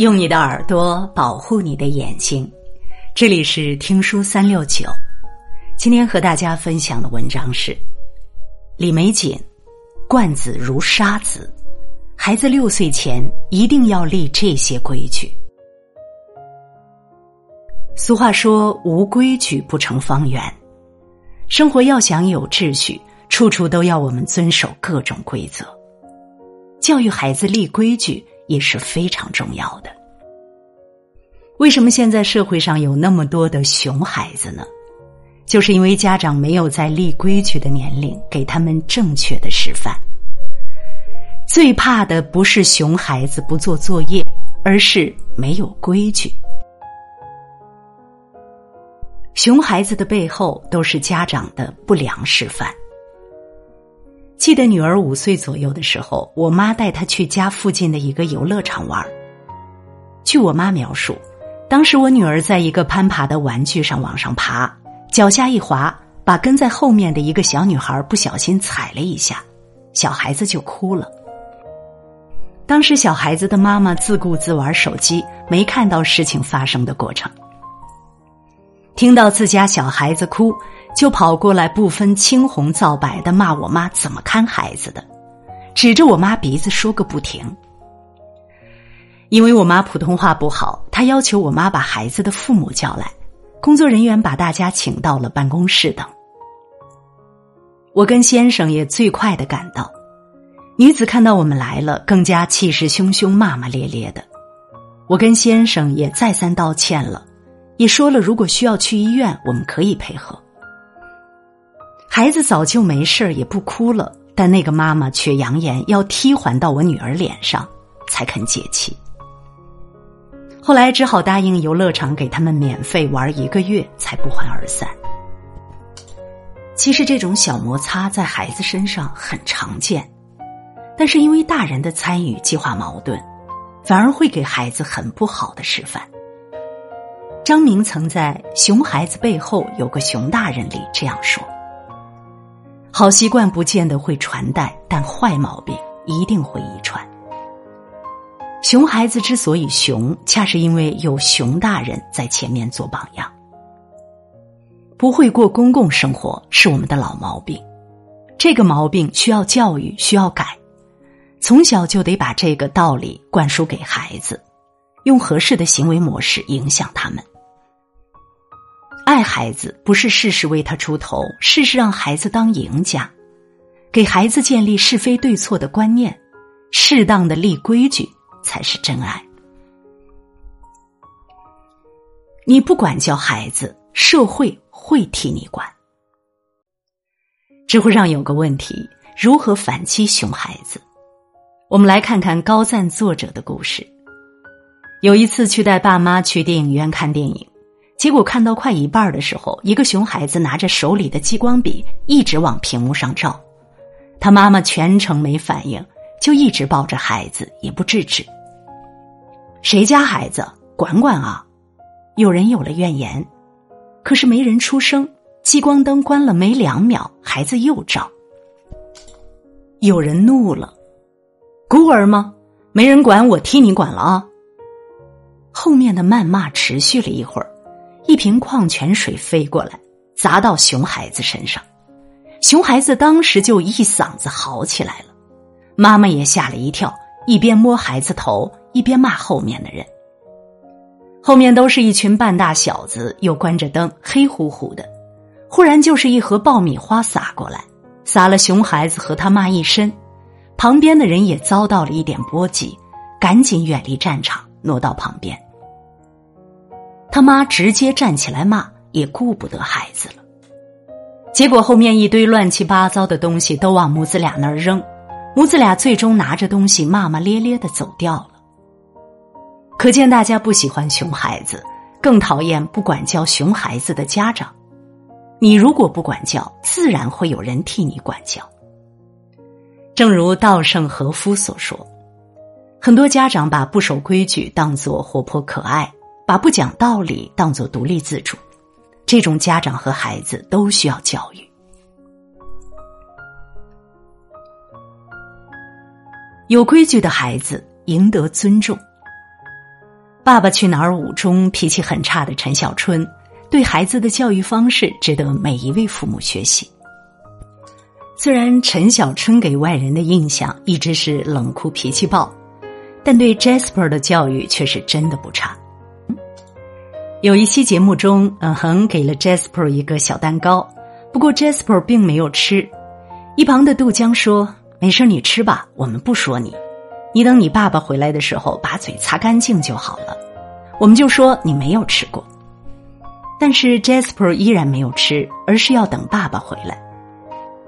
用你的耳朵保护你的眼睛，这里是听书三六九。今天和大家分享的文章是李玫瑾：“惯子如杀子，孩子六岁前一定要立这些规矩。”俗话说：“无规矩不成方圆。”生活要想有秩序，处处都要我们遵守各种规则。教育孩子立规矩。也是非常重要的。为什么现在社会上有那么多的熊孩子呢？就是因为家长没有在立规矩的年龄给他们正确的示范。最怕的不是熊孩子不做作业，而是没有规矩。熊孩子的背后都是家长的不良示范。记得女儿五岁左右的时候，我妈带她去家附近的一个游乐场玩。据我妈描述，当时我女儿在一个攀爬的玩具上往上爬，脚下一滑，把跟在后面的一个小女孩不小心踩了一下，小孩子就哭了。当时小孩子的妈妈自顾自玩手机，没看到事情发生的过程。听到自家小孩子哭。就跑过来，不分青红皂白的骂我妈怎么看孩子的，指着我妈鼻子说个不停。因为我妈普通话不好，他要求我妈把孩子的父母叫来，工作人员把大家请到了办公室等。我跟先生也最快的赶到，女子看到我们来了，更加气势汹汹、骂骂咧咧的。我跟先生也再三道歉了，也说了如果需要去医院，我们可以配合。孩子早就没事也不哭了，但那个妈妈却扬言要踢还到我女儿脸上，才肯解气。后来只好答应游乐场给他们免费玩一个月，才不欢而散。其实这种小摩擦在孩子身上很常见，但是因为大人的参与激化矛盾，反而会给孩子很不好的示范。张明曾在《熊孩子背后有个熊大人》里这样说。好习惯不见得会传代，但坏毛病一定会遗传。熊孩子之所以熊，恰是因为有熊大人在前面做榜样。不会过公共生活是我们的老毛病，这个毛病需要教育，需要改。从小就得把这个道理灌输给孩子，用合适的行为模式影响他们。爱孩子不是事事为他出头，事事让孩子当赢家，给孩子建立是非对错的观念，适当的立规矩才是真爱。你不管教孩子，社会会替你管。知乎上有个问题：如何反击熊孩子？我们来看看高赞作者的故事。有一次去带爸妈去电影院看电影。结果看到快一半的时候，一个熊孩子拿着手里的激光笔一直往屏幕上照，他妈妈全程没反应，就一直抱着孩子也不制止。谁家孩子管管啊？有人有了怨言，可是没人出声。激光灯关了没两秒，孩子又照。有人怒了：“孤儿吗？没人管，我替你管了啊！”后面的谩骂持续了一会儿。一瓶矿泉水飞过来，砸到熊孩子身上，熊孩子当时就一嗓子嚎起来了，妈妈也吓了一跳，一边摸孩子头，一边骂后面的人。后面都是一群半大小子，又关着灯，黑乎乎的，忽然就是一盒爆米花洒过来，洒了熊孩子和他妈一身，旁边的人也遭到了一点波及，赶紧远离战场，挪到旁边。他妈直接站起来骂，也顾不得孩子了。结果后面一堆乱七八糟的东西都往母子俩那儿扔，母子俩最终拿着东西骂骂咧咧的走掉了。可见大家不喜欢熊孩子，更讨厌不管教熊孩子的家长。你如果不管教，自然会有人替你管教。正如稻盛和夫所说，很多家长把不守规矩当作活泼可爱。把不讲道理当做独立自主，这种家长和孩子都需要教育。有规矩的孩子赢得尊重。爸爸去哪儿五中脾气很差的陈小春，对孩子的教育方式值得每一位父母学习。虽然陈小春给外人的印象一直是冷酷脾气暴，但对 Jasper 的教育却是真的不差。有一期节目中，嗯哼给了 Jasper 一个小蛋糕，不过 Jasper 并没有吃。一旁的杜江说：“没事，你吃吧，我们不说你。你等你爸爸回来的时候，把嘴擦干净就好了。我们就说你没有吃过。”但是 Jasper 依然没有吃，而是要等爸爸回来。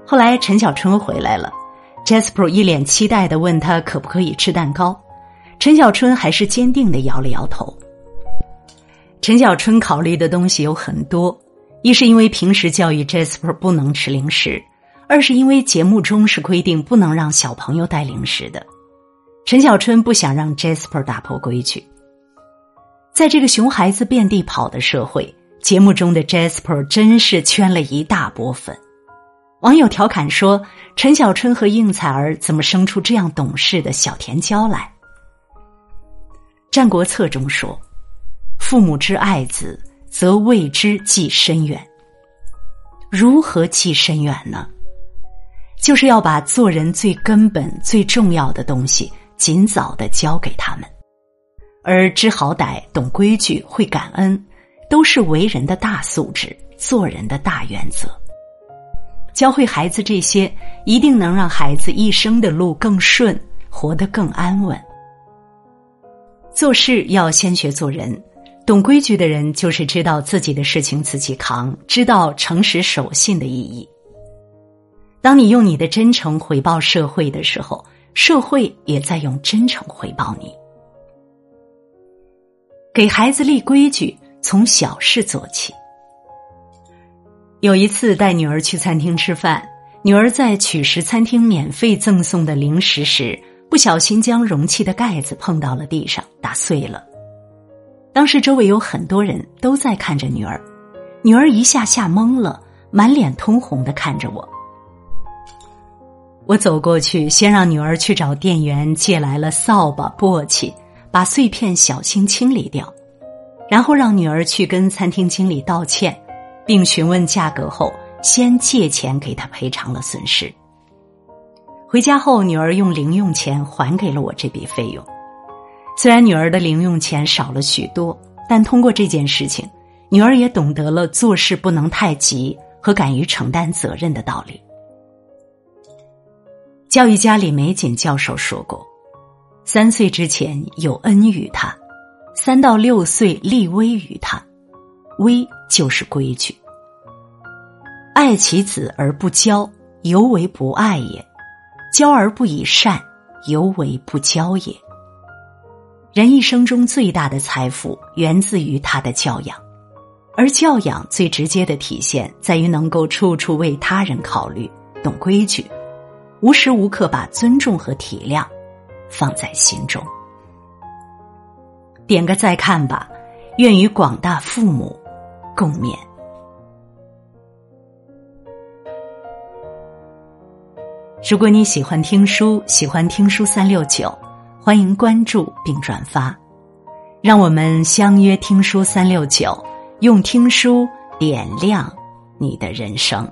后来陈小春回来了，Jasper 一脸期待的问他可不可以吃蛋糕，陈小春还是坚定的摇了摇头。陈小春考虑的东西有很多，一是因为平时教育 Jasper 不能吃零食，二是因为节目中是规定不能让小朋友带零食的，陈小春不想让 Jasper 打破规矩。在这个熊孩子遍地跑的社会，节目中的 Jasper 真是圈了一大波粉。网友调侃说：“陈小春和应采儿怎么生出这样懂事的小甜椒来？”《战国策》中说：“父母之爱子，则为之计深远。”如何计深远呢？就是要把做人最根本、最重要的东西尽早的教给他们，而知好歹、懂规矩、会感恩，都是为人的大素质、做人的大原则。教会孩子这些，一定能让孩子一生的路更顺，活得更安稳。做事要先学做人，懂规矩的人就是知道自己的事情自己扛，知道诚实守信的意义。当你用你的真诚回报社会的时候，社会也在用真诚回报你。给孩子立规矩，从小事做起。有一次带女儿去餐厅吃饭，女儿在取食餐厅免费赠送的零食时，不小心将容器的盖子碰到了地上，打碎了。当时周围有很多人都在看着女儿，女儿一下吓懵了，满脸通红的看着我。我走过去，先让女儿去找店员借来了扫把、簸箕，把碎片小心清理掉，然后让女儿去跟餐厅经理道歉。并询问价格后，先借钱给他赔偿了损失。回家后，女儿用零用钱还给了我这笔费用。虽然女儿的零用钱少了许多，但通过这件事情，女儿也懂得了做事不能太急和敢于承担责任的道理。教育家李玫瑾教授说过：“三岁之前有恩于他，三到六岁立威于他。”威就是规矩，爱其子而不教，犹为不爱也；教而不以善，犹为不教也。人一生中最大的财富源自于他的教养，而教养最直接的体现在于能够处处为他人考虑，懂规矩，无时无刻把尊重和体谅放在心中。点个再看吧，愿与广大父母。共勉。如果你喜欢听书，喜欢听书三六九，欢迎关注并转发，让我们相约听书三六九，用听书点亮你的人生。